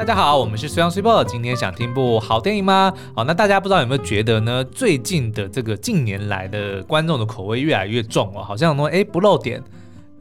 大家好，我们是 Sun Super。今天想听部好电影吗？好，那大家不知道有没有觉得呢？最近的这个近年来的观众的口味越来越重了，好像说哎不露点。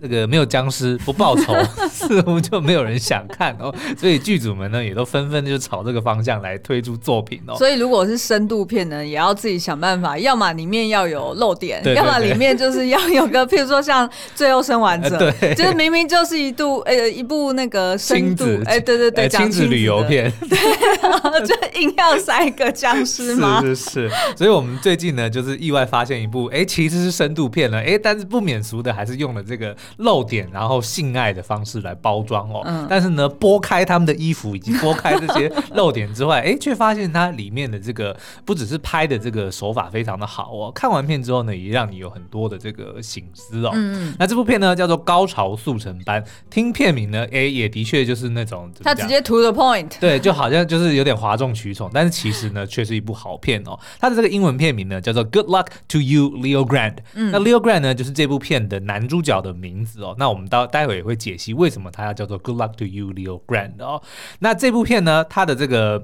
这个没有僵尸不报仇，似乎就没有人想看哦，所以剧组们呢也都纷纷就朝这个方向来推出作品哦。所以如果是深度片呢，也要自己想办法，要么里面要有漏点，对对对，要么里面就是要有个，譬如说像《最后生还者》呃，对，就是明明就是一度呃一部那个深度，哎，对对对，亲子，子旅游片，对，就硬要塞一个僵尸吗？是是是，所以我们最近呢就是意外发现一部，哎，其实是深度片了，哎，但是不免俗的还是用了这个。露点，然后性爱的方式来包装哦，嗯、但是呢，剥开他们的衣服以及剥开这些露点之外，哎，却发现它里面的这个不只是拍的这个手法非常的好哦，看完片之后呢，也让你有很多的这个醒思哦。嗯，那这部片呢叫做《高潮速成班》，听片名呢，哎，也的确就是那种他直接 to the point，对，就好像就是有点哗众取宠，但是其实呢，却是一部好片哦。它的这个英文片名呢叫做《Good Luck to You, Leo Grande》，嗯，那 Leo Grande 呢就是这部片的男主角的名字哦。那我们到待会也会解析为什么它要叫做 Good Luck to You, Leo Grand 哦。那这部片呢，它的这个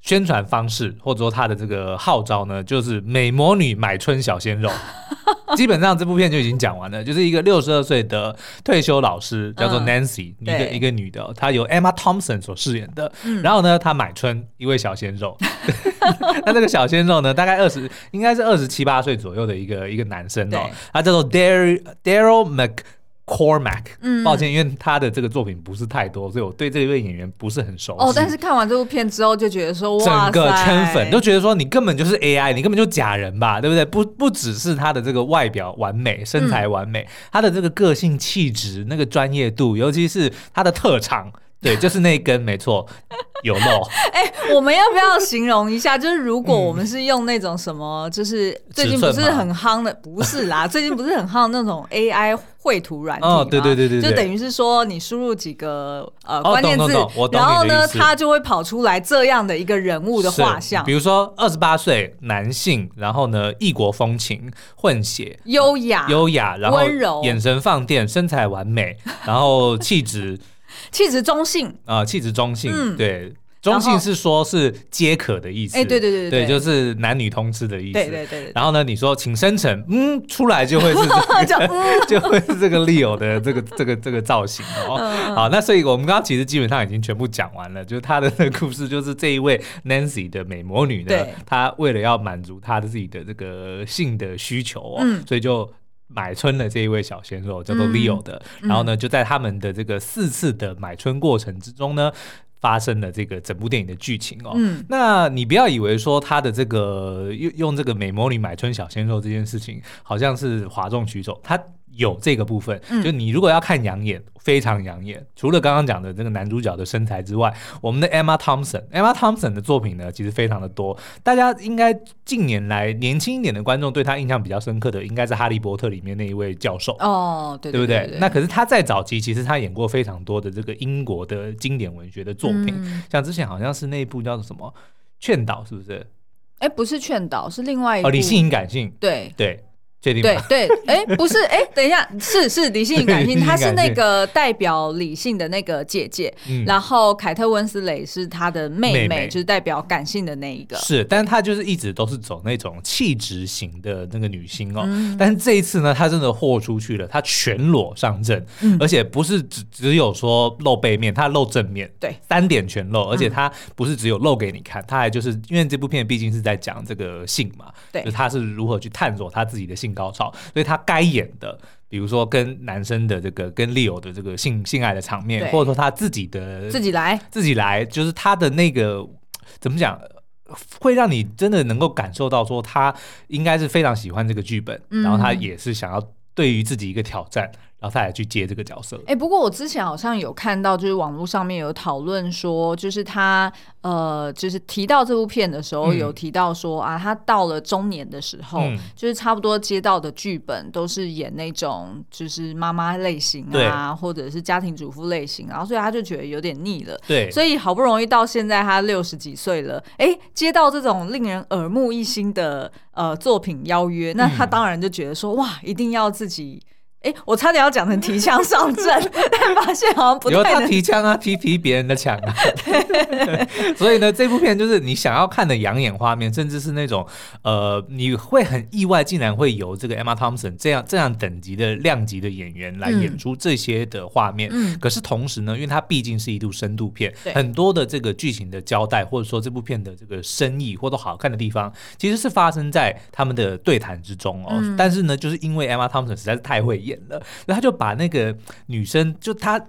宣传方式或者说他的这个号召呢，就是美魔女买春小鲜肉。基本上这部片就已经讲完了，就是一个六十二岁的退休老师，叫做 Nancy，、嗯、一个一个女的，她由 Emma Thompson 所饰演的。嗯、然后呢，她买春一位小鲜肉。那这个小鲜肉呢，大概二十，应该是二十七八岁左右的一个一个男生哦，他叫做 Daryl Daryl Mc。Cormac，嗯，抱歉，因为他的这个作品不是太多，所以我对这一位演员不是很熟悉。哦，但是看完这部片之后，就觉得说，整个圈粉都觉得说，你根本就是 AI，你根本就假人吧，对不对？不，不只是他的这个外表完美，身材完美，嗯、他的这个个性气质、那个专业度，尤其是他的特长。对，就是那一根，没错，有漏。哎、欸，我们要不要形容一下？就是如果我们是用那种什么，就是最近不是很夯的，不是啦，最近不是很夯的那种 AI 绘图软体吗？哦，对对对对，就等于是说你输入几个呃关键字，然后呢，它就会跑出来这样的一个人物的画像。比如说二十八岁男性，然后呢异国风情混血，优雅优雅，然后温柔，眼神放电，身材完美，然后气质。气质中性。啊，气质中性，嗯、对，中性是说是皆可的意思，哎，对对对对，对，就是男女通吃的意思，对对对。然后呢，你说请生成，嗯，出来就会是这个，就会是这个 Leo 的这个这个这个造型哦。嗯、好，那所以我们刚刚其实基本上已经全部讲完了，就是他的那个故事，就是这一位 Nancy 的美魔女呢，她为了要满足她的自己的这个性的需求哦，嗯、所以就。买春的这一位小鲜肉叫做 Leo 的，嗯、然后呢，就在他们的这个四次的买春过程之中呢，发生了这个整部电影的剧情哦。嗯，那你不要以为说他的这个用用这个美魔女买春小鲜肉这件事情好像是哗众取宠，他。有这个部分，就你如果要看养眼，非常养眼。除了刚刚讲的这个男主角的身材之外，我们的 Emma Thompson，Emma Thompson 的作品呢，其实非常的多。大家应该近年来年轻一点的观众对他印象比较深刻的，应该是《哈利波特》里面那一位教授哦，对对不对？那可是他在早期，其实他演过非常多的这个英国的经典文学的作品，像之前好像是那一部叫做什么《劝导》，是不是？哎，不是《劝导》，是另外一部。哦，理性与感性，对对。确定对对，哎，不是，哎，等一下，是是理性与感性，她是那个代表理性的那个姐姐，嗯、然后凯特温斯蕾是她的妹妹，妹妹。就是代表感性的那一个。是，但是她就是一直都是走那种气质型的那个女星哦。嗯、但是这一次呢，她真的豁出去了，她全裸上阵，嗯、而且不是只只有说露背面，她露正面，对，三点全露，而且她不是只有露给你看，她还就是因为这部片毕竟是在讲这个性嘛，对，就她是如何去探索她自己的性。性高潮，所以他该演的，比如说跟男生的这个跟 Leo 的这个性性爱的场面，或者说他自己的自己来自己来，就是他的那个怎么讲，会让你真的能够感受到说他应该是非常喜欢这个剧本，嗯、然后他也是想要对于自己一个挑战。然后他来去接这个角色。哎、欸，不过我之前好像有看到，就是网络上面有讨论说，就是他呃，就是提到这部片的时候，有提到说、嗯、啊，他到了中年的时候，嗯、就是差不多接到的剧本都是演那种就是妈妈类型啊，或者是家庭主妇类型，然后所以他就觉得有点腻了。对，所以好不容易到现在他六十几岁了，哎、欸，接到这种令人耳目一新的呃作品邀约，那他当然就觉得说哇，一定要自己。哎，我差点要讲成提枪上阵，但发现好像不太能。有他提枪啊，踢踢别人的枪啊。所以呢，这部片就是你想要看的养眼画面，甚至是那种呃，你会很意外，竟然会由这个 Emma Thompson 这样这样等级的量级的演员来演出这些的画面。嗯。可是同时呢，因为它毕竟是一部深度片，对很多的这个剧情的交代，或者说这部片的这个深意或者好看的地方，其实是发生在他们的对谈之中哦。嗯、但是呢，就是因为 Emma Thompson 实在是太会演了，然后他就把那个女生，就她。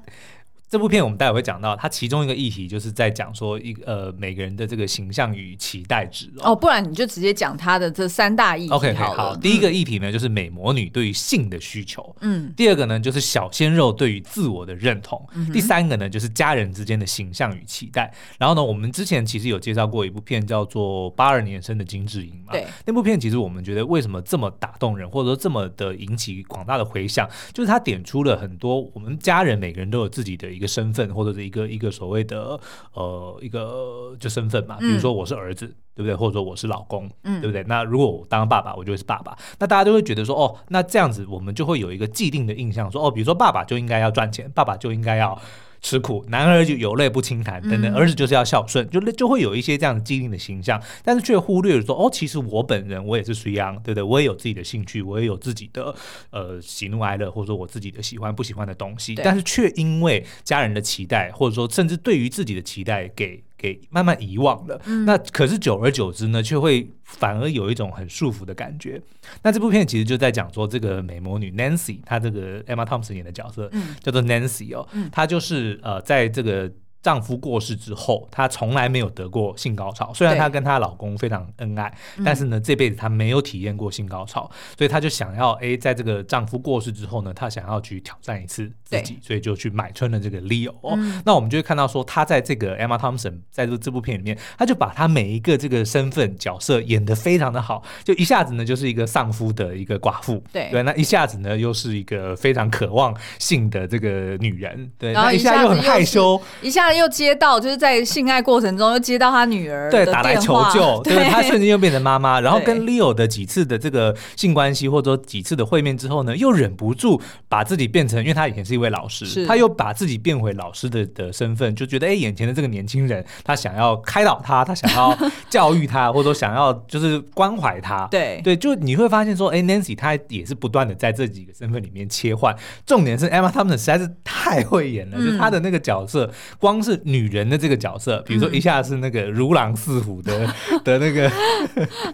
这部片我们待会会讲到，它其中一个议题就是在讲说一呃每个人的这个形象与期待值哦，哦，不然你就直接讲它的这三大议题好 OK，好，第一个议题呢、嗯、就是美魔女对于性的需求，嗯，第二个呢就是小鲜肉对于自我的认同，嗯、第三个呢就是家人之间的形象与期待。然后呢，我们之前其实有介绍过一部片叫做《八二年生的金智英》嘛，对，那部片其实我们觉得为什么这么打动人，或者说这么的引起广大的回响，就是它点出了很多我们家人每个人都有自己的一个身份或者是一个一个所谓的呃一个就身份嘛，比如说我是儿子，嗯、对不对？或者说我是老公，嗯，对不对？那如果我当爸爸，我就会是爸爸。那大家都会觉得说，哦，那这样子我们就会有一个既定的印象，说，哦，比如说爸爸就应该要赚钱，爸爸就应该要。吃苦，男儿就有泪不轻弹等等，儿子就是要孝顺，就就会有一些这样既定的形象，但是却忽略了说，哦，其实我本人我也是随阳，对不对？我也有自己的兴趣，我也有自己的呃喜怒哀乐，或者说我自己的喜欢不喜欢的东西，但是却因为家人的期待，或者说甚至对于自己的期待给。给慢慢遗忘了，嗯、那可是久而久之呢，却会反而有一种很束缚的感觉。那这部片其实就在讲说，这个美魔女 Nancy，她这个 Emma Thompson 演的角色，嗯、叫做 Nancy 哦，嗯、她就是呃，在这个。丈夫过世之后，她从来没有得过性高潮。虽然她跟她老公非常恩爱，但是呢，这辈子她没有体验过性高潮，嗯、所以她就想要，哎，在这个丈夫过世之后呢，她想要去挑战一次自己，所以就去买春了这个 Leo。嗯、那我们就会看到说，她在这个 Emma Thompson 在这这部片里面，她就把她每一个这个身份角色演得非常的好，就一下子呢就是一个丧夫的一个寡妇，对对，那一下子呢又是一个非常渴望性的这个女人，对，然后一下又很害羞，一下。又接到，就是在性爱过程中又接到他女儿对打来求救，对，他瞬间又变成妈妈，然后跟 Leo 的几次的这个性关系或者说几次的会面之后呢，又忍不住把自己变成，因为他以前是一位老师，他又把自己变回老师的的身份，就觉得哎，眼前的这个年轻人，他想要开导他，他想要教育他，或者说想要就是关怀他，对。对，就你会发现说，哎，Nancy 他也是不断的在这几个身份里面切换，重点是 Emma Thompson 实在是太会演了，就他的那个角色光。是女人的这个角色，比如说一下是那个如狼似虎的 的那个，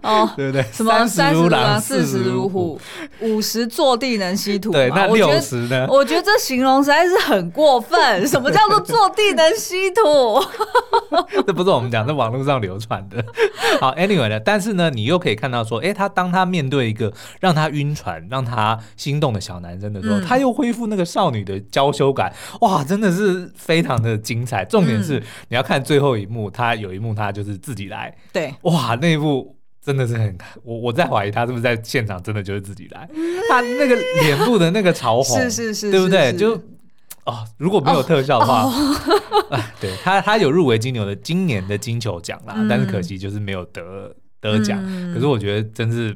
哦，对不对？什么三十如狼，四十如虎，五十坐地能吸土。对，那六十呢？我觉得这形容实在是很过分。什么叫做坐地能吸土？这不是我们讲，在网络上流传的。好，Anyway 呢，但是呢，你又可以看到说，哎，他当他面对一个让他晕船、让他心动的小男生的时候，他又恢复那个少女的娇羞感。哇，真的是非常的精彩。重点是你要看最后一幕，他有一幕他就是自己来，对，哇，那一幕真的是很，我我在怀疑他是不是在现场真的就是自己来，他那个脸部的那个潮红，是是是，对不对？就哦，如果没有特效的话，哎，对他他有入围金牛的今年的金球奖啦，但是可惜就是没有得得奖。可是我觉得真是。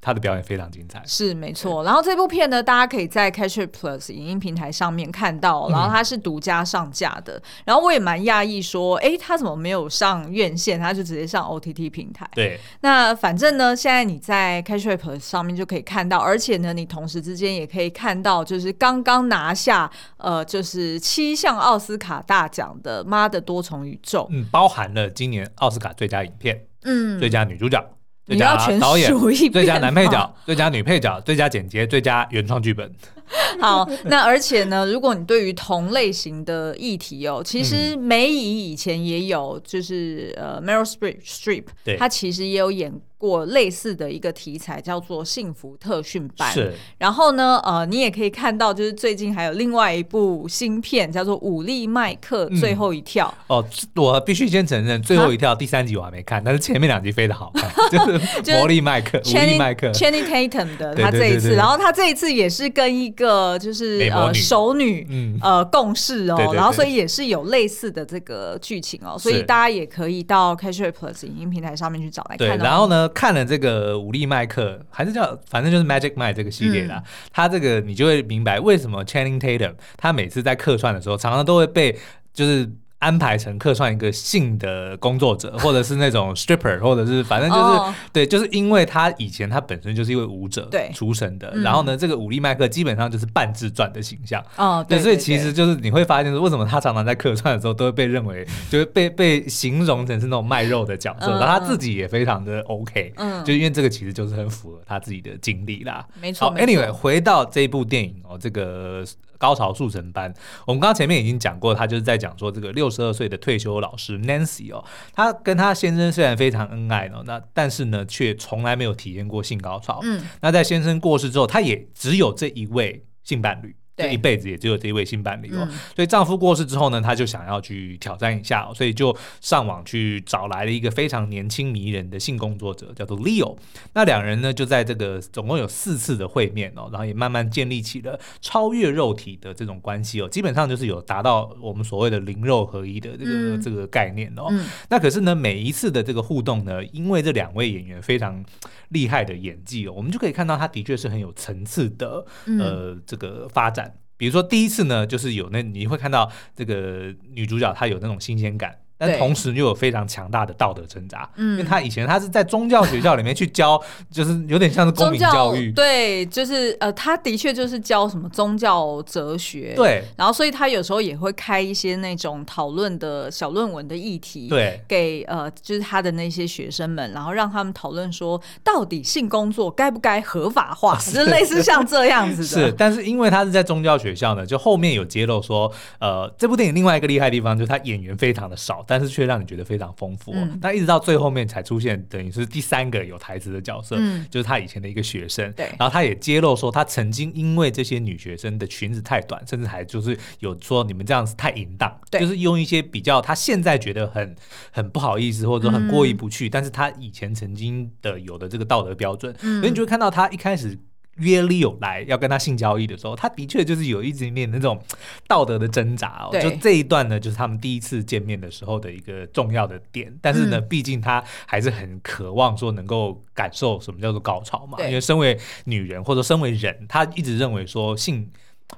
他的表演非常精彩，是没错。然后这部片呢，大家可以在 Catch It Plus 影音平台上面看到，然后它是独家上架的。嗯、然后我也蛮讶异，说，哎，他怎么没有上院线？他就直接上 OTT 平台。对。那反正呢，现在你在 Catch It Plus 上面就可以看到，而且呢，你同时之间也可以看到，就是刚刚拿下呃，就是七项奥斯卡大奖的《妈的多重宇宙》，嗯，包含了今年奥斯卡最佳影片，嗯，最佳女主角。最佳导演、最佳男配角、最佳女配角、最佳剪接、最佳原创剧本。好，那而且呢，如果你对于同类型的议题哦，其实梅姨以前也有，就是呃，Meryl Streep，对，她其实也有演过类似的一个题材，叫做《幸福特训班》。是。然后呢，呃，你也可以看到，就是最近还有另外一部新片，叫做《武力麦克最后一跳》。哦，我必须先承认，《最后一跳》第三集我还没看，但是前面两集非常好看，就是魔力麦克、武力麦克、Channing Tatum 的他这一次，然后他这一次也是跟一个就是呃熟女嗯呃共事哦，然后所以也是有类似的这个剧情哦，所以大家也可以到 It Plus 影音平台上面去找来看。然后呢，看了这个武力麦克，还是叫反正就是 Magic Mike 这个系列啦，他、嗯、这个你就会明白为什么 Channing Tatum 他每次在客串的时候，常常都会被就是。安排成客串一个性的工作者，或者是那种 stripper，或者是反正就是、oh. 对，就是因为他以前他本身就是一位舞者出身的，然后呢，这个武力麦克基本上就是半自传的形象哦，oh, 对，对，对，对，所以其实就是你会发现说，为什么他常常在客串的时候都会被认为就是被被形容成是那种卖肉的角色，然后他自己也非常的 OK，嗯，就因为这个其实就是很符合他自己的经历啦，没错。好，Anyway，回到这一部电影哦，这个。高潮速成班，我们刚刚前面已经讲过，他就是在讲说这个六十二岁的退休老师 Nancy 哦，她跟她先生虽然非常恩爱哦，那但是呢，却从来没有体验过性高潮。嗯，那在先生过世之后，她也只有这一位性伴侣。这一辈子也只有这一位性伴侣哦，所以丈夫过世之后呢，她就想要去挑战一下，所以就上网去找来了一个非常年轻迷人的性工作者，叫做 Leo。那两人呢，就在这个总共有四次的会面哦，然后也慢慢建立起了超越肉体的这种关系哦，基本上就是有达到我们所谓的灵肉合一的这个这个概念哦。那可是呢，每一次的这个互动呢，因为这两位演员非常厉害的演技哦，我们就可以看到他的确是很有层次的呃这个发展。比如说第一次呢，就是有那你会看到这个女主角她有那种新鲜感。但同时又有非常强大的道德挣扎，嗯，因为他以前他是在宗教学校里面去教，就是有点像是公民教育，对，就是呃，他的确就是教什么宗教哲学，对，然后所以他有时候也会开一些那种讨论的小论文的议题，对，给呃就是他的那些学生们，然后让他们讨论说，到底性工作该不该合法化，是。类似像这样子的，是，但是因为他是在宗教学校呢，就后面有揭露说，呃，这部电影另外一个厉害的地方就是他演员非常的少。但是却让你觉得非常丰富，哦，那、嗯、一直到最后面才出现，等于是第三个有台词的角色，嗯，就是他以前的一个学生，对，然后他也揭露说，他曾经因为这些女学生的裙子太短，甚至还就是有说你们这样子太淫荡，对，就是用一些比较他现在觉得很很不好意思或者说很过意不去，嗯，但是他以前曾经的有的这个道德标准，嗯，所以你就会看到他一开始。约 Leo 来要跟他性交易的时候，他的确就是有一点点那种道德的挣扎哦。就这一段呢，就是他们第一次见面的时候的一个重要的点。但是呢，毕竟他还是很渴望说能够感受什么叫做高潮嘛。因为身为女人或者身为人，他一直认为说性。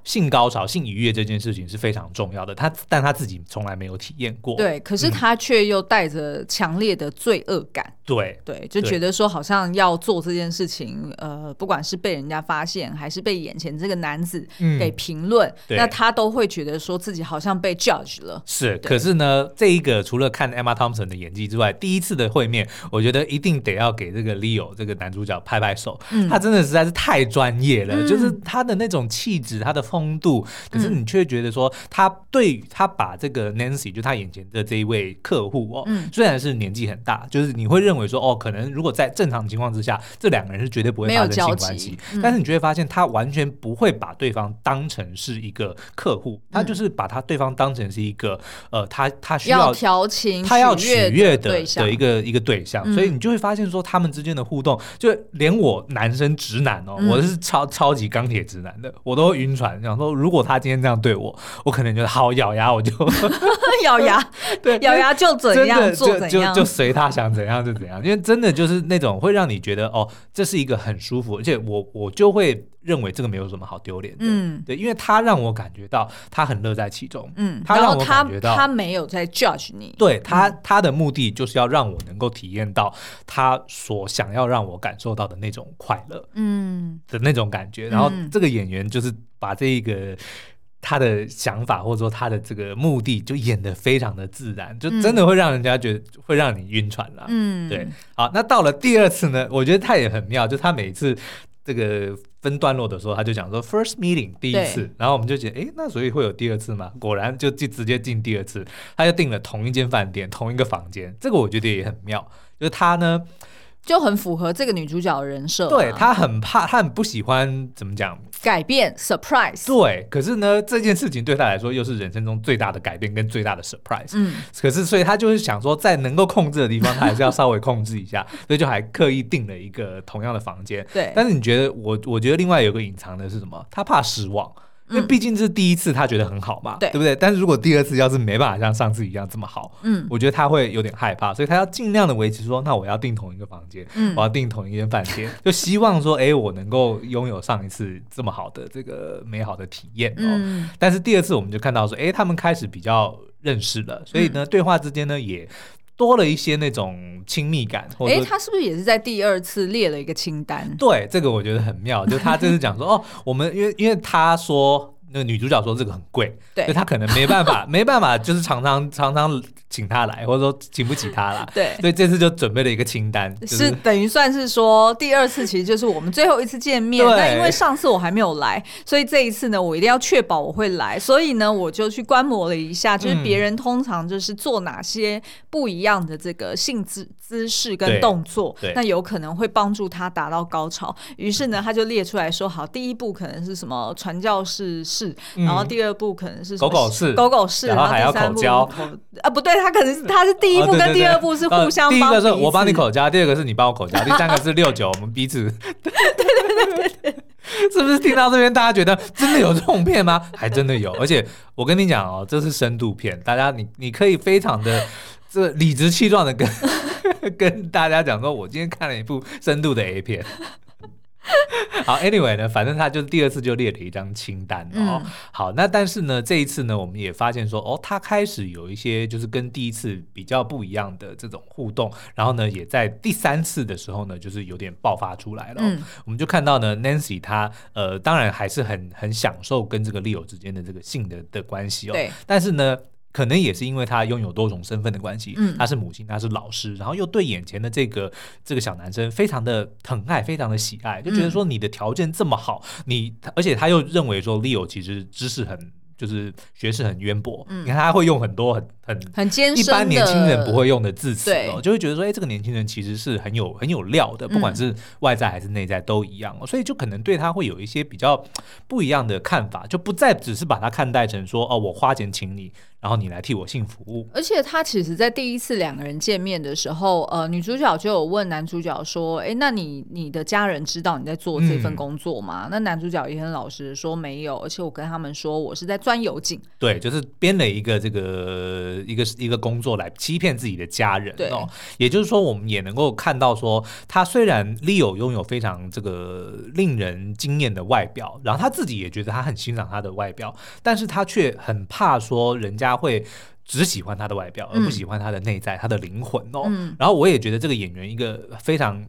性高潮、性愉悦这件事情是非常重要的，他但他自己从来没有体验过。对，可是他却又带着强烈的罪恶感。嗯、对对，就觉得说好像要做这件事情，呃，不管是被人家发现，还是被眼前这个男子给评论，嗯、那他都会觉得说自己好像被 judge 了。是，可是呢，这一个除了看 Emma Thompson 的演技之外，第一次的会面，我觉得一定得要给这个 Leo 这个男主角拍拍手。嗯、他真的实在是太专业了，嗯、就是他的那种气质，他的。风度，可是你却觉得说，他对他把这个 Nancy 就他眼前的这一位客户哦，嗯、虽然是年纪很大，就是你会认为说哦，可能如果在正常情况之下，这两个人是绝对不会发生性关系。嗯、但是你就会发现，他完全不会把对方当成是一个客户，嗯、他就是把他对方当成是一个呃，他他需要调情，他要取悦的的一个一个对象。嗯、所以你就会发现说，他们之间的互动，就连我男生直男哦，嗯、我是超超级钢铁直男的，我都晕船。想说，如果他今天这样对我，我可能觉得好咬牙，我就 咬牙，对，咬牙就怎样做怎样，就就随他想怎样就怎样。因为真的就是那种会让你觉得哦，这是一个很舒服，而且我我就会认为这个没有什么好丢脸的。嗯，对，因为他让我感觉到他很乐在其中。嗯，他让我感觉到他没有在 judge 你。对他，他的目的就是要让我能够体验到他所想要让我感受到的那种快乐。嗯，的那种感觉。然后这个演员就是。把这个他的想法或者说他的这个目的就演得非常的自然，就真的会让人家觉得会让你晕船啦。嗯，对。好，那到了第二次呢，我觉得他也很妙，就他每次这个分段落的时候，他就讲说 first meeting 第一次，然后我们就觉得，哎，那所以会有第二次吗？果然就就直接进第二次，他就订了同一间饭店，同一个房间，这个我觉得也很妙，就是他呢。就很符合这个女主角的人设，对，她很怕，她很不喜欢怎么讲？改变 surprise，对，可是呢，这件事情对她来说又是人生中最大的改变跟最大的 surprise，嗯，可是所以她就是想说，在能够控制的地方，她还是要稍微控制一下，所以就还刻意订了一个同样的房间，对。但是你觉得我，我觉得另外有个隐藏的是什么？她怕失望。因为毕竟这是第一次，他觉得很好嘛，对，对不对？但是如果第二次要是没办法像上次一样这么好，嗯，我觉得他会有点害怕，所以他要尽量的维持说，那我要订同一个房间，嗯，我要订同一间饭店，就希望说，哎，我能够拥有上一次这么好的这个美好的体验哦。嗯，但是第二次我们就看到说，哎，他们开始比较认识了，所以呢，对话之间呢也。多了一些那种亲密感，哎，他是不是也是在第二次列了一个清单？对，这个我觉得很妙，就他就是讲说，哦，我们因为因为他说那个女主角说这个很贵，对，所以他可能没办法，没办法，就是常常常常。请他来，或者说请不起他了。对，所以这次就准备了一个清单，就是、是等于算是说第二次其实就是我们最后一次见面。对，但因为上次我还没有来，所以这一次呢，我一定要确保我会来。所以呢，我就去观摩了一下，就是别人通常就是做哪些不一样的这个性姿姿势跟动作，那有可能会帮助他达到高潮。于是呢，他就列出来说：好，第一步可能是什么传教士式，然后第二步可能是狗狗式，狗狗式，然后还要口交啊，不对。他可能是他是第一步跟第二步是互相帮、哦，第一个是我帮你口交，第二个是你帮我口交，第三个是六九，我们彼此。对对对对对，是不是听到这边大家觉得真的有这种片吗？还真的有，而且我跟你讲哦，这是深度片，大家你你可以非常的这理直气壮的跟 跟大家讲说，我今天看了一部深度的 A 片。好，Anyway 呢，反正他就第二次就列了一张清单哦。嗯、好，那但是呢，这一次呢，我们也发现说，哦，他开始有一些就是跟第一次比较不一样的这种互动，然后呢，也在第三次的时候呢，就是有点爆发出来了。嗯、我们就看到呢，Nancy 她呃，当然还是很很享受跟这个 Leo 之间的这个性的的关系哦。对，但是呢。可能也是因为他拥有多种身份的关系，嗯，他是母亲，他是老师，然后又对眼前的这个这个小男生非常的疼爱，非常的喜爱，就觉得说你的条件这么好，你而且他又认为说 Leo 其实知识很就是学识很渊博，你看他会用很多很很很艰深一般年轻人不会用的字词哦，就会觉得说，哎，这个年轻人其实是很有很有料的，不管是外在还是内在都一样哦，所以就可能对他会有一些比较不一样的看法，就不再只是把他看待成说，哦，我花钱请你。然后你来替我性服务，而且他其实，在第一次两个人见面的时候，呃，女主角就有问男主角说：“哎，那你你的家人知道你在做这份工作吗？”嗯、那男主角也很老实说没有，而且我跟他们说我是在钻油井。对，就是编了一个这个一个一个工作来欺骗自己的家人。对哦，也就是说，我们也能够看到说，他虽然 Leo 拥有非常这个令人惊艳的外表，然后他自己也觉得他很欣赏他的外表，但是他却很怕说人家。他会只喜欢他的外表，而不喜欢他的内在，嗯、他的灵魂哦。嗯、然后我也觉得这个演员一个非常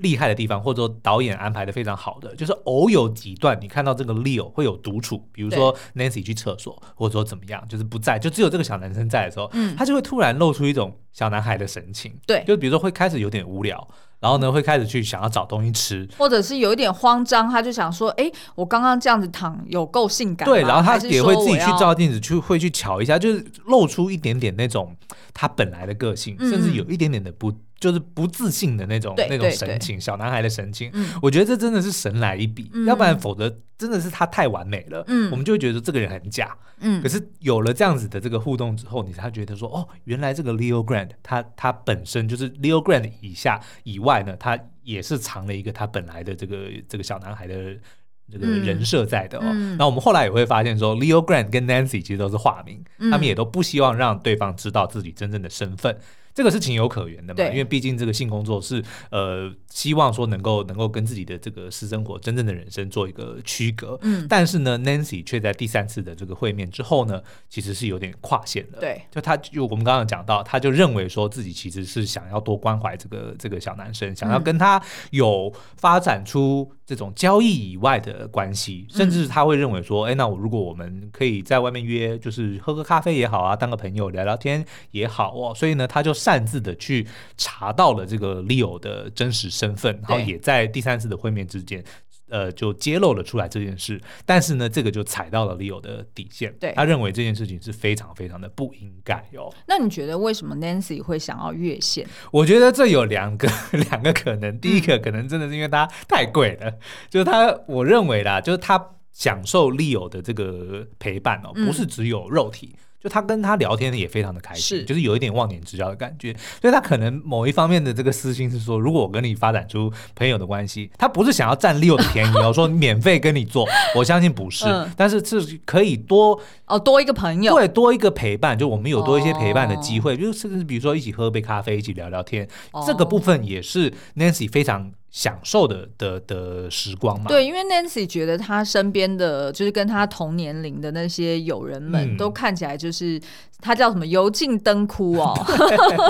厉害的地方，或者说导演安排的非常好的，就是偶有几段你看到这个 Leo 会有独处，比如说 Nancy 去厕所，或者说怎么样，就是不在，就只有这个小男生在的时候，嗯、他就会突然露出一种小男孩的神情。对，就比如说会开始有点无聊。然后呢，会开始去想要找东西吃，或者是有一点慌张，他就想说：“哎，我刚刚这样子躺有够性感。”对，然后他也会自己去照镜子，去会去瞧一下，就是露出一点点那种他本来的个性，嗯、甚至有一点点的不。就是不自信的那种那种神情，小男孩的神情，我觉得这真的是神来一笔，要不然否则真的是他太完美了，我们就会觉得这个人很假。可是有了这样子的这个互动之后，你才觉得说，哦，原来这个 Leo Grande 他他本身就是 Leo Grande 以下以外呢，他也是藏了一个他本来的这个这个小男孩的这个人设在的哦。那我们后来也会发现说，Leo Grande 跟 Nancy 其实都是化名，他们也都不希望让对方知道自己真正的身份。这个是情有可原的嘛？因为毕竟这个性工作是呃，希望说能够能够跟自己的这个私生活、真正的人生做一个区隔。嗯，但是呢，Nancy 却在第三次的这个会面之后呢，其实是有点跨线了。对，就他就我们刚刚讲到，他就认为说自己其实是想要多关怀这个这个小男生，想要跟他有发展出这种交易以外的关系，甚至他会认为说，哎，那我如果我们可以在外面约，就是喝个咖啡也好啊，当个朋友聊聊天也好哦。所以呢，他就。擅自的去查到了这个 Leo 的真实身份，然后也在第三次的会面之间，呃，就揭露了出来这件事。但是呢，这个就踩到了 Leo 的底线，对，他认为这件事情是非常非常的不应该哦。那你觉得为什么 Nancy 会想要越线？我觉得这有两个 两个可能。第一个可能真的是因为他太贵了，嗯、就是他，我认为啦，就是他享受 Leo 的这个陪伴哦，不是只有肉体。就他跟他聊天也非常的开心，是。就是有一点忘年之交的感觉。所以他可能某一方面的这个私心是说，如果我跟你发展出朋友的关系，他不是想要占 Leo 的便宜哦，说免费跟你做，我相信不是，嗯、但是是可以多哦多一个朋友，对，多一个陪伴，就我们有多一些陪伴的机会，就甚至比如说一起喝杯咖啡，一起聊聊天，哦、这个部分也是 Nancy 非常。享受的的的时光嘛？对，因为 Nancy 觉得他身边的就是跟他同年龄的那些友人们都看起来就是他叫什么油尽灯枯哦，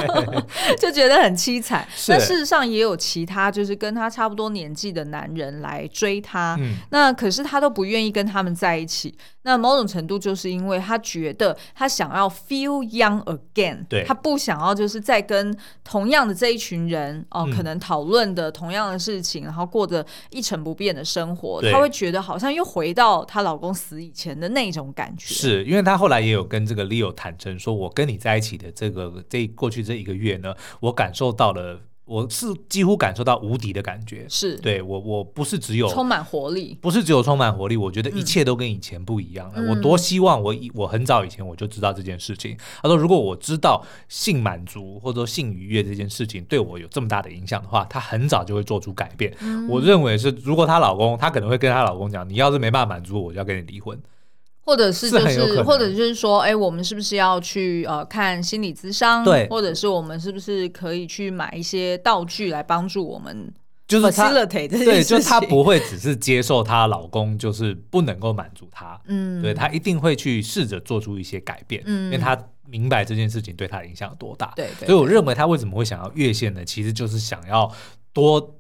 就觉得很凄惨。那事实上也有其他就是跟他差不多年纪的男人来追他，嗯、那可是他都不愿意跟他们在一起。那某种程度就是因为他觉得他想要 feel young again，对，他不想要就是再跟同样的这一群人哦，可能讨论的同样的事情，然后过着一成不变的生活，她会觉得好像又回到她老公死以前的那种感觉。是因为她后来也有跟这个 Leo 坦诚说，我跟你在一起的这个这过去这一个月呢，我感受到了。我是几乎感受到无敌的感觉，是对我，我不是只有充满活力，不是只有充满活力，我觉得一切都跟以前不一样了。嗯、我多希望我以我很早以前我就知道这件事情。他说，如果我知道性满足或者说性愉悦这件事情对我有这么大的影响的话，他很早就会做出改变。嗯、我认为是，如果她老公，她可能会跟她老公讲，你要是没办法满足我，我就要跟你离婚。或者是就是，是或者就是说，哎，我们是不是要去呃看心理咨商？对，或者是我们是不是可以去买一些道具来帮助我们？就是她对，就她不会只是接受她老公就是不能够满足她，嗯，对，她一定会去试着做出一些改变，嗯，因为她明白这件事情对她的影响有多大，对，对，所以我认为她为什么会想要越线呢？其实就是想要多。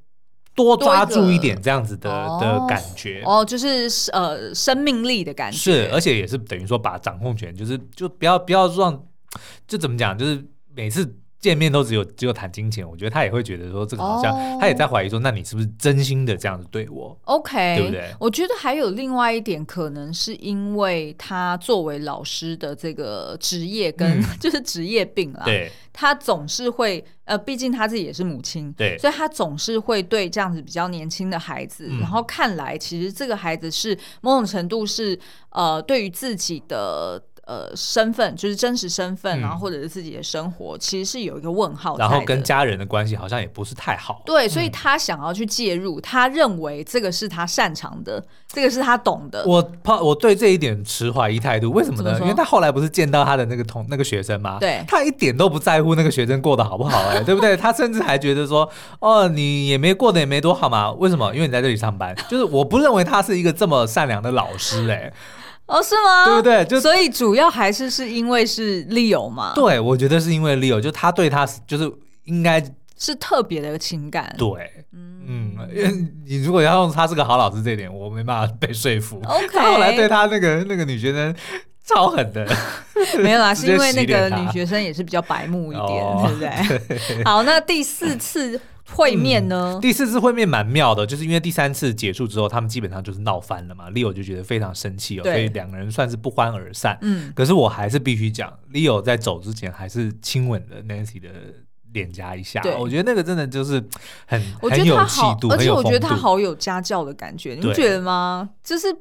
多抓住一点这样子的的感觉哦，就是呃生命力的感觉是，而且也是等于说把掌控权，就是就不要不要让，就怎么讲，就是每次。见面都只有只有谈金钱，我觉得他也会觉得说这个好像，oh, 他也在怀疑说，那你是不是真心的这样子对我？OK，对不对？我觉得还有另外一点，可能是因为他作为老师的这个职业跟、嗯、就是职业病啦。对，他总是会呃，毕竟他自己也是母亲，对，所以他总是会对这样子比较年轻的孩子，嗯、然后看来其实这个孩子是某种程度是呃，对于自己的。呃，身份就是真实身份，然后或者是自己的生活，其实是有一个问号。然后跟家人的关系好像也不是太好。对，所以他想要去介入，他认为这个是他擅长的，这个是他懂的。我怕我对这一点持怀疑态度，为什么呢？因为他后来不是见到他的那个同那个学生吗？对，他一点都不在乎那个学生过得好不好，哎，对不对？他甚至还觉得说，哦，你也没过得也没多好嘛，为什么？因为你在这里上班。就是我不认为他是一个这么善良的老师，哎。哦，是吗？对不对？就所以主要还是是因为是 Leo 嘛？对，我觉得是因为 Leo，就他对他就是应该是特别的情感。对，嗯，因为你如果要用他是个好老师这一点，我没办法被说服。OK，他后来对他那个那个女学生超狠的，没有啦，是因为那个女学生也是比较白目一点，哦、对不对？对 好，那第四次。会面呢、嗯？第四次会面蛮妙的，就是因为第三次结束之后，他们基本上就是闹翻了嘛。Leo 就觉得非常生气哦，所以两个人算是不欢而散。嗯，可是我还是必须讲，Leo 在走之前还是亲吻了 Nancy 的脸颊一下。对我觉得那个真的就是很很有气度，而且我觉得他好有家教的感觉，你不觉得吗？对就是。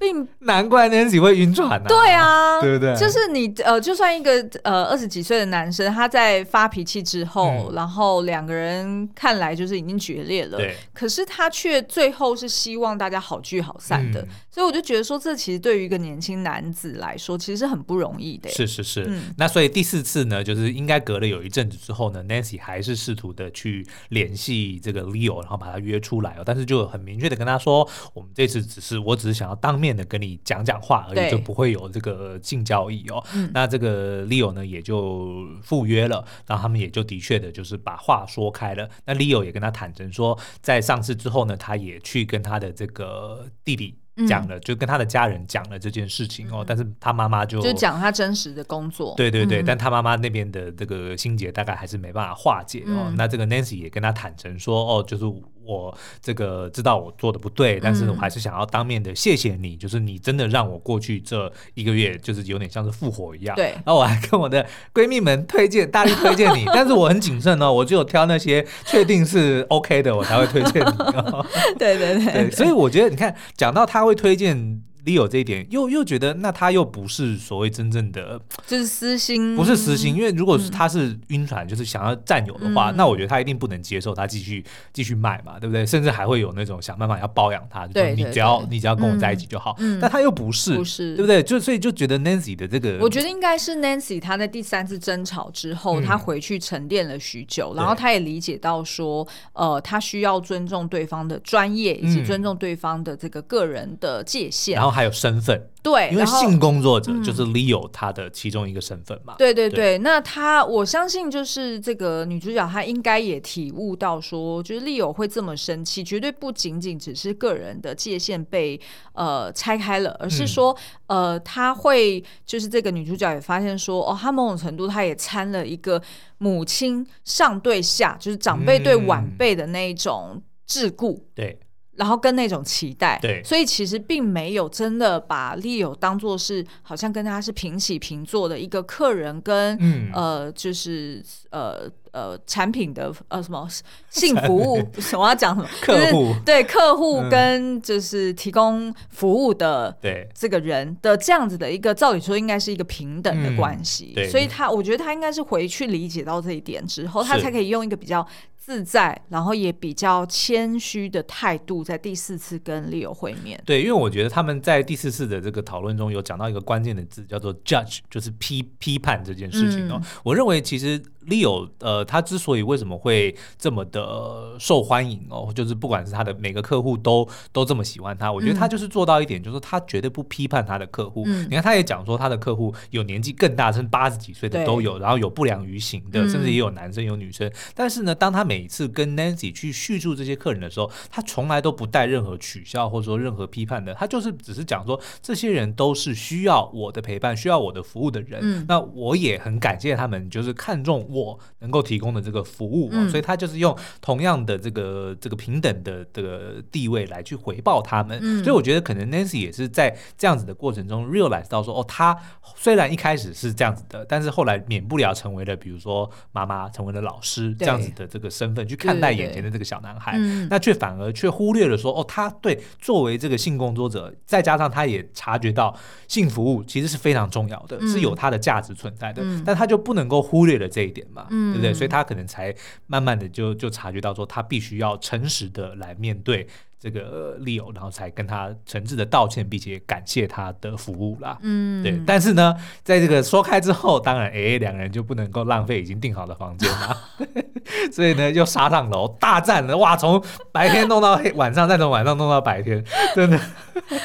并难怪 Nancy 会晕船呢。对啊，对不对？就是你呃，就算一个呃二十几岁的男生，他在发脾气之后，然后两个人看来就是已经决裂了，对。可是他却最后是希望大家好聚好散的，所以我就觉得说，这其实对于一个年轻男子来说，其实是很不容易的。是是是。那所以第四次呢，就是应该隔了有一阵子之后呢，Nancy 还是试图的去联系这个 Leo，然后把他约出来哦，但是就很明确的跟他说，我们这次只是我只是想要当面。的跟你讲讲话而已，就不会有这个性交易哦。嗯、那这个 Leo 呢，也就赴约了，然后他们也就的确的，就是把话说开了。那 Leo 也跟他坦诚说，在上次之后呢，他也去跟他的这个弟弟。讲了，就跟他的家人讲了这件事情哦，但是他妈妈就就讲他真实的工作，对对对，但他妈妈那边的这个心结大概还是没办法化解哦。那这个 Nancy 也跟他坦诚说，哦，就是我这个知道我做的不对，但是我还是想要当面的谢谢你，就是你真的让我过去这一个月就是有点像是复活一样。对，然后我还跟我的闺蜜们推荐，大力推荐你，但是我很谨慎哦，我只有挑那些确定是 OK 的，我才会推荐你。对对对，所以我觉得你看，讲到他会。会推荐 Leo 这一点，又又觉得那他又不是所谓真正的，就是私心，不是私心，因为如果是他是晕船，就是想要占有的话，嗯、那我觉得他一定不能接受他继续继续卖嘛，对不对？甚至还会有那种想办法要包养他，就是你只要你只要跟我在一起就好。嗯、但他又不是，不是，对不对？就所以就觉得 Nancy 的这个，我觉得应该是 Nancy 他在第三次争吵之后，他、嗯、回去沉淀了许久，然后他也理解到说，呃，他需要尊重对方的专业，以及尊重对方的这个个人的界限，嗯、然后还有身份。对，因为性工作者就是 Leo 他的其中一个身份嘛。嗯、对对对，对那他我相信就是这个女主角，她应该也体悟到说，就是 Leo 会这么生气，绝对不仅仅只是个人的界限被呃拆开了，而是说、嗯、呃，他会就是这个女主角也发现说，哦，她某种程度她也掺了一个母亲上对下，就是长辈对晚辈的那一种桎梏。嗯、对。然后跟那种期待，对，所以其实并没有真的把 Leo 当做是好像跟他是平起平坐的一个客人跟，呃就是呃呃产品的呃什么性服务，什么要讲什么客户。对客户跟就是提供服务的对。这个人的这样子的一个，照理说应该是一个平等的关系，嗯、所以他我觉得他应该是回去理解到这一点之后，他才可以用一个比较。自在，然后也比较谦虚的态度，在第四次跟 Leo 会面。对，因为我觉得他们在第四次的这个讨论中有讲到一个关键的字，叫做 judge，就是批批判这件事情哦。嗯、我认为其实 Leo 呃，他之所以为什么会这么的受欢迎哦，就是不管是他的每个客户都都这么喜欢他，我觉得他就是做到一点，就是他绝对不批判他的客户。嗯、你看，他也讲说他的客户有年纪更大，甚至八十几岁的都有，然后有不良于行的，甚至也有男生有女生。但是呢，当他每每次跟 Nancy 去叙述这些客人的时候，他从来都不带任何取笑或者说任何批判的，他就是只是讲说，这些人都是需要我的陪伴、需要我的服务的人。嗯、那我也很感谢他们，就是看中我能够提供的这个服务，嗯、所以他就是用同样的这个这个平等的这个地位来去回报他们。嗯、所以我觉得可能 Nancy 也是在这样子的过程中 realize 到说，哦，他虽然一开始是这样子的，但是后来免不了成为了，比如说妈妈，成为了老师这样子的这个身。份去看待眼前的这个小男孩，对对对，那却反而却忽略了说，哦，他对作为这个性工作者，再加上他也察觉到性服务其实是非常重要的，嗯、是有它的价值存在的，嗯、但他就不能够忽略了这一点嘛，嗯、对不对？所以他可能才慢慢的就就察觉到说，他必须要诚实的来面对。这个 Leo，然后才跟他诚挚的道歉，并且感谢他的服务啦。嗯，对。但是呢，在这个说开之后，当然，哎，两个人就不能够浪费已经订好的房间嘛。所以呢，又杀上楼大战了。哇，从白天弄到黑，晚上再从晚上弄到白天，真的。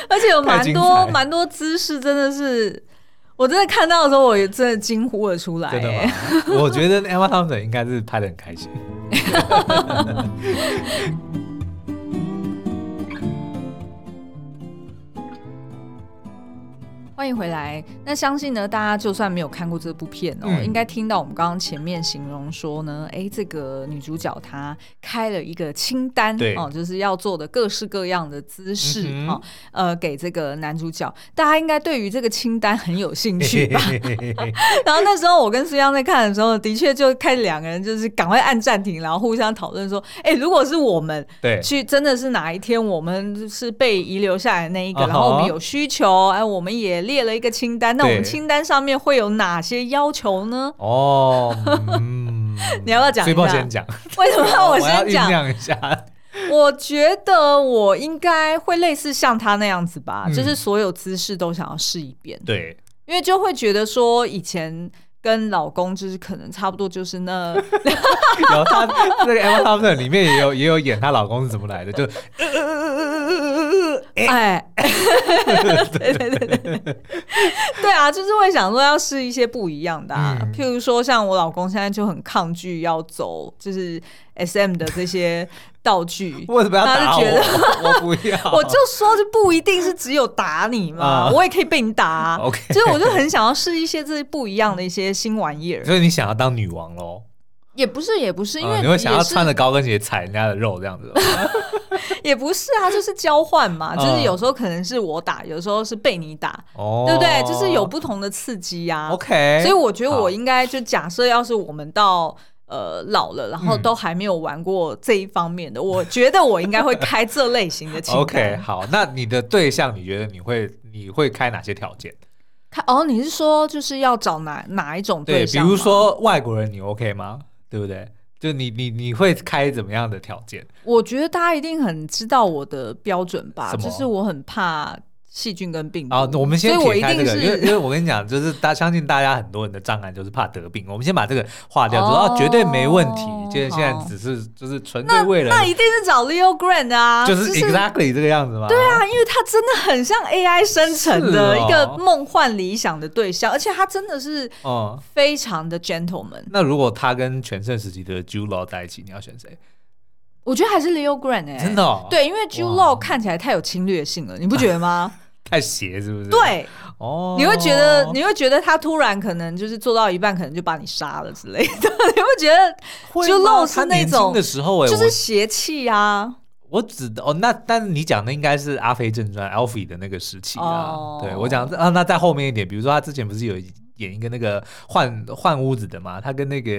而且有蛮多蛮多姿势，真的是，我真的看到的时候，我也真的惊呼了出来。真的吗？我觉得 Emma Thompson 应该是拍的很开心。欢迎回来。那相信呢，大家就算没有看过这部片哦，嗯、应该听到我们刚刚前面形容说呢，哎，这个女主角她开了一个清单，对哦，就是要做的各式各样的姿势、嗯、哦，呃，给这个男主角。大家应该对于这个清单很有兴趣吧？然后那时候我跟思央在看的时候，的确就开始两个人就是赶快按暂停，然后互相讨论说，哎，如果是我们对去，真的是哪一天我们是被遗留下来的那一个，哦、然后我们有需求，哎，我们也。列了一个清单，那我们清单上面会有哪些要求呢？哦，嗯、你要不要讲一下？水先讲，为什么要我先讲？我一下。我觉得我应该会类似像他那样子吧，嗯、就是所有姿势都想要试一遍。对，因为就会觉得说以前跟老公就是可能差不多，就是那 有他那个 Emma Thompson 里面也有也有演她老公是怎么来的，就。哎，对对对对，对啊，就是会想说要试一些不一样的，啊，嗯、譬如说像我老公现在就很抗拒要走，就是 S M 的这些道具，为什么要打我？他就觉得我不要，我就说就不一定是只有打你嘛，嗯、我也可以被你打，啊。OK，就是我就很想要试一些这些不一样的一些新玩意儿。所以你想要当女王喽？也不是，也不是，因为、嗯、你会想要穿着高跟鞋踩人家的肉这样子。也不是啊，就是交换嘛，就是有时候可能是我打，有时候是被你打，哦对不对？就是有不同的刺激呀。OK，所以我觉得我应该就假设，要是我们到呃老了，然后都还没有玩过这一方面的，嗯、我觉得我应该会开这类型的。OK，好，那你的对象，你觉得你会你会开哪些条件？开哦，你是说就是要找哪哪一种对象？对，比如说外国人，你 OK 吗？对不对？就你你你会开怎么样的条件？我觉得大家一定很知道我的标准吧，就是我很怕。细菌跟病毒。好，我们先撇开这个，因为因为我跟你讲，就是大相信大家很多人的障碍就是怕得病。我们先把这个划掉，说哦绝对没问题。就是现在只是就是纯粹为了那一定是找 Leo Grant 啊，就是 exactly 这个样子吗？对啊，因为他真的很像 AI 生成的一个梦幻理想的对象，而且他真的是哦非常的 gentleman。那如果他跟全盛时期的 Jude Law 在一起，你要选谁？我觉得还是 Leo Grant 哎，真的对，因为 Jude Law 看起来太有侵略性了，你不觉得吗？太邪是不是？对，哦，你会觉得你会觉得他突然可能就是做到一半，可能就把你杀了之类的。你会觉得就露是那种的时候，就是邪气啊。我指的哦，那但是你讲的应该是《阿飞正传》Alfie 的那个时期啊。对我讲啊，那在后面一点，比如说他之前不是有演一个那个换换屋子的嘛？他跟那个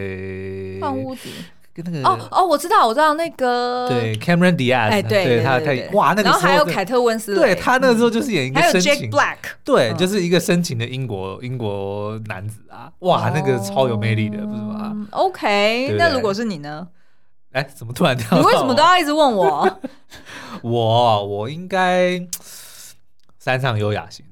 换屋子。跟那个哦哦，我知道，我知道那个对 Cameron Diaz，哎，对，对他他哇，那个然后还有凯特温丝蕾，对他那个时候就是演一个深情，Black，对，就是一个深情的英国英国男子啊，哇，那个超有魅力的，不是吗？OK，那如果是你呢？哎，怎么突然这样？你为什么都要一直问我？我我应该山上优雅型，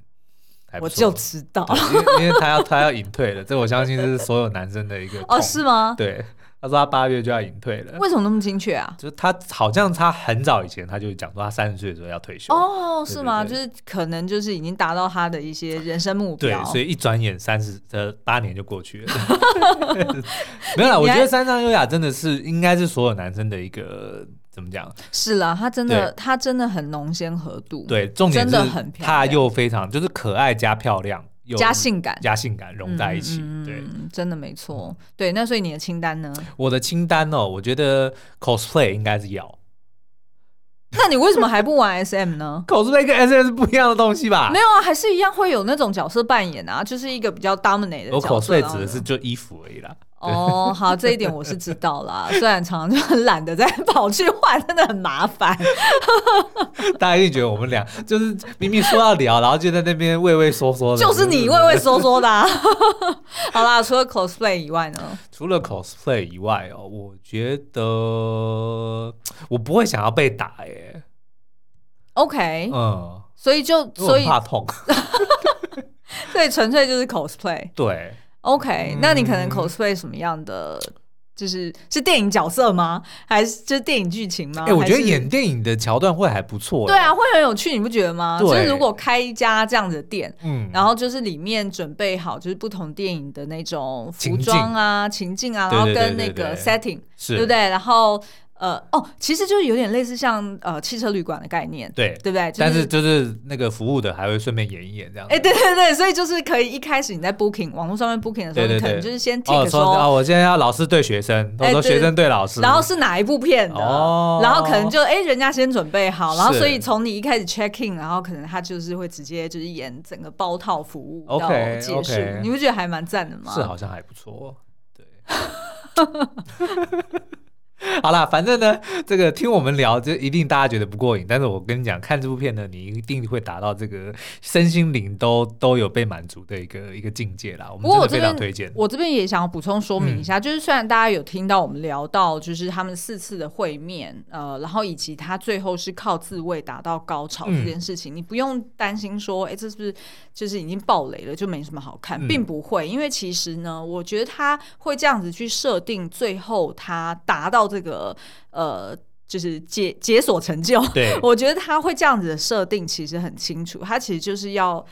我就知道，因为因为他要他要隐退了，这我相信是所有男生的一个哦，是吗？对。他说他八月就要隐退了，为什么那么精确啊？就是他好像他很早以前他就讲说他三十岁的时候要退休哦，是吗？就是可能就是已经达到他的一些人生目标，对，所以一转眼三十呃八年就过去了。没有啦，我觉得山上优雅真的是应该是所有男生的一个怎么讲？是啦，他真的他真的很浓纤合度，对，重点是他又非常就是可爱加漂亮。加性感，加性感融在一起，嗯、对，真的没错。对，那所以你的清单呢？我的清单哦，我觉得 cosplay 应该是要。那你为什么还不玩 SM 呢？cosplay 跟 SM 是不一样的东西吧？没有啊，还是一样会有那种角色扮演啊，就是一个比较 dominate 的角色。我 cosplay 指的是就衣服而已啦。哦，好，这一点我是知道啦。虽然常常就很懒得再跑去换，真的很麻烦。大家一定觉得我们俩就是明明说要聊，然后就在那边畏畏缩缩的。就是你畏畏缩缩的啊。好啦，除了 cosplay 以外呢？除了 cosplay 以外哦，我觉得我不会想要被打耶。OK，嗯，所以就所以怕痛，所以纯粹就是 cosplay。对。OK，、嗯、那你可能 cosplay 什么样的？就是是电影角色吗？还是就是电影剧情吗？哎、欸，我觉得演电影的桥段会还不错。对啊，会很有趣，你不觉得吗？就是如果开一家这样子的店，嗯，然后就是里面准备好就是不同电影的那种服装啊、情境啊，然后跟那个 setting，对不对？然后。呃哦，其实就是有点类似像呃汽车旅馆的概念，对对不对？但是就是那个服务的还会顺便演一演这样。哎，对对对，所以就是可以一开始你在 booking 网络上面 booking 的时候，你可能就是先 tick 说哦，我现在要老师对学生，我说学生对老师，然后是哪一部片的，然后可能就哎人家先准备好，然后所以从你一开始 check in，然后可能他就是会直接就是演整个包套服务到结束，你不觉得还蛮赞的吗？是好像还不错，对。好啦，反正呢，这个听我们聊，就一定大家觉得不过瘾。但是我跟你讲，看这部片呢，你一定会达到这个身心灵都都有被满足的一个一个境界啦。我们真的非常推荐。我这边也想要补充说明一下，嗯、就是虽然大家有听到我们聊到，就是他们四次的会面，呃，然后以及他最后是靠自慰达到高潮这件事情，嗯、你不用担心说，哎，这是不是就是已经爆雷了，就没什么好看，并不会。因为其实呢，我觉得他会这样子去设定，最后他达到。这个呃，就是解解锁成就。对，我觉得他会这样子的设定，其实很清楚。他其实就是要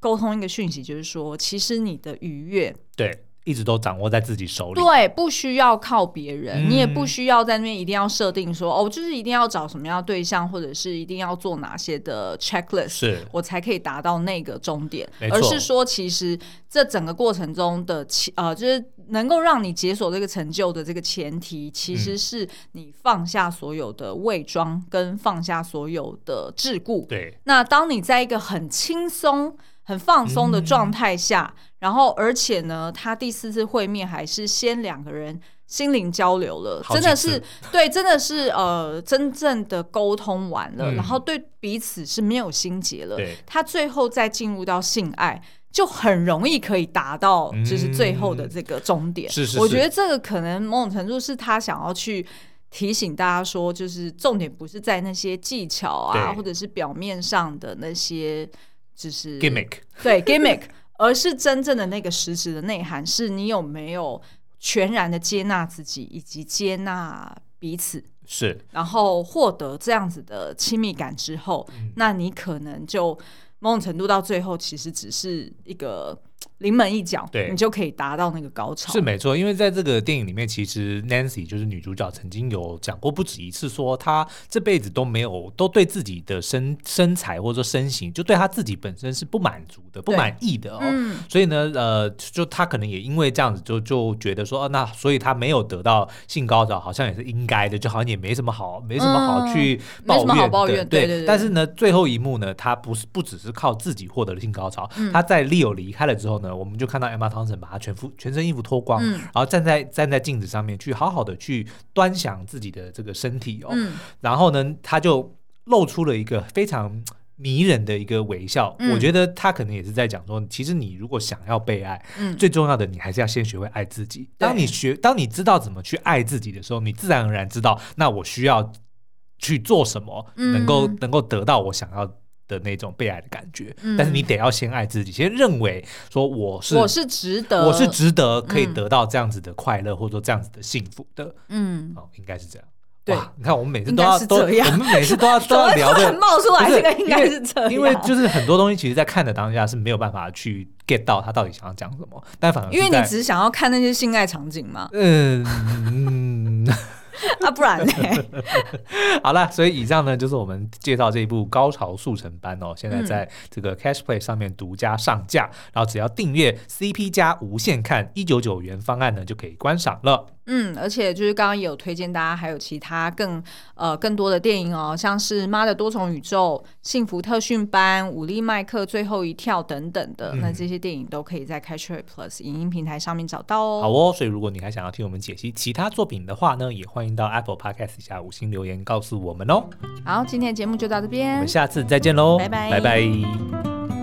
沟通一个讯息，就是说，其实你的愉悦，对。一直都掌握在自己手里，对，不需要靠别人，嗯、你也不需要在那边一定要设定说，哦，就是一定要找什么样的对象，或者是一定要做哪些的 checklist，是。我才可以达到那个终点，而是说，其实这整个过程中的呃，就是能够让你解锁这个成就的这个前提，其实是你放下所有的伪装，跟放下所有的桎梏。对，那当你在一个很轻松。很放松的状态下，嗯、然后而且呢，他第四次会面还是先两个人心灵交流了，真的是对，真的是呃，真正的沟通完了，嗯、然后对彼此是没有心结了。他最后再进入到性爱，就很容易可以达到就是最后的这个终点。是是是，我觉得这个可能某种程度是他想要去。提醒大家说，就是重点不是在那些技巧啊，或者是表面上的那些，就是 gimmick，对 gimmick，而是真正的那个实质的内涵，是你有没有全然的接纳自己，以及接纳彼此，是，然后获得这样子的亲密感之后，嗯、那你可能就某种程度到最后，其实只是一个。临门一脚，对，你就可以达到那个高潮。是没错，因为在这个电影里面，其实 Nancy 就是女主角，曾经有讲过不止一次，说她这辈子都没有都对自己的身身材或者说身形，就对她自己本身是不满足的、不满意的哦。嗯、所以呢，呃，就她可能也因为这样子就，就就觉得说，那所以她没有得到性高潮，好像也是应该的，就好像也没什么好，没什么好去抱怨抱怨，对对，对，对。但是呢，最后一幕呢，她不是不只是靠自己获得了性高潮，她、嗯、在 Leo 离开了之后呢。我们就看到 Emma Thompson 把她全副全身衣服脱光，嗯、然后站在站在镜子上面去好好的去端详自己的这个身体哦，嗯、然后呢，她就露出了一个非常迷人的一个微笑。嗯、我觉得他可能也是在讲说，其实你如果想要被爱，嗯、最重要的你还是要先学会爱自己。当你学，当你知道怎么去爱自己的时候，你自然而然知道，那我需要去做什么，能够、嗯、能够得到我想要。的那种被爱的感觉，嗯、但是你得要先爱自己，先认为说我是我是值得，我是值得可以得到这样子的快乐，嗯、或者说这样子的幸福的。嗯，哦，应该是这样。对，你看我们每次都要都，我们每次都要都要 聊的冒出来，这个应该是这样。因为就是很多东西，其实，在看的当下是没有办法去 get 到他到底想要讲什么，但反而因为你只是想要看那些性爱场景嘛。嗯。嗯啊，不然呢？好了，所以以上呢就是我们介绍这一部《高潮速成班》哦，现在在这个 Catch Play 上面独家上架，嗯、然后只要订阅 CP 加无限看一九九元方案呢，就可以观赏了。嗯，而且就是刚刚也有推荐大家，还有其他更呃更多的电影哦，像是《妈的多重宇宙》、《幸福特训班》、《武力麦克最后一跳》等等的，嗯、那这些电影都可以在 Catch Plus 影音平台上面找到哦。好哦，所以如果你还想要听我们解析其他作品的话呢，也欢迎到 Apple Podcast 下五星留言告诉我们哦。好，今天的节目就到这边，我们下次再见喽，拜拜，拜拜。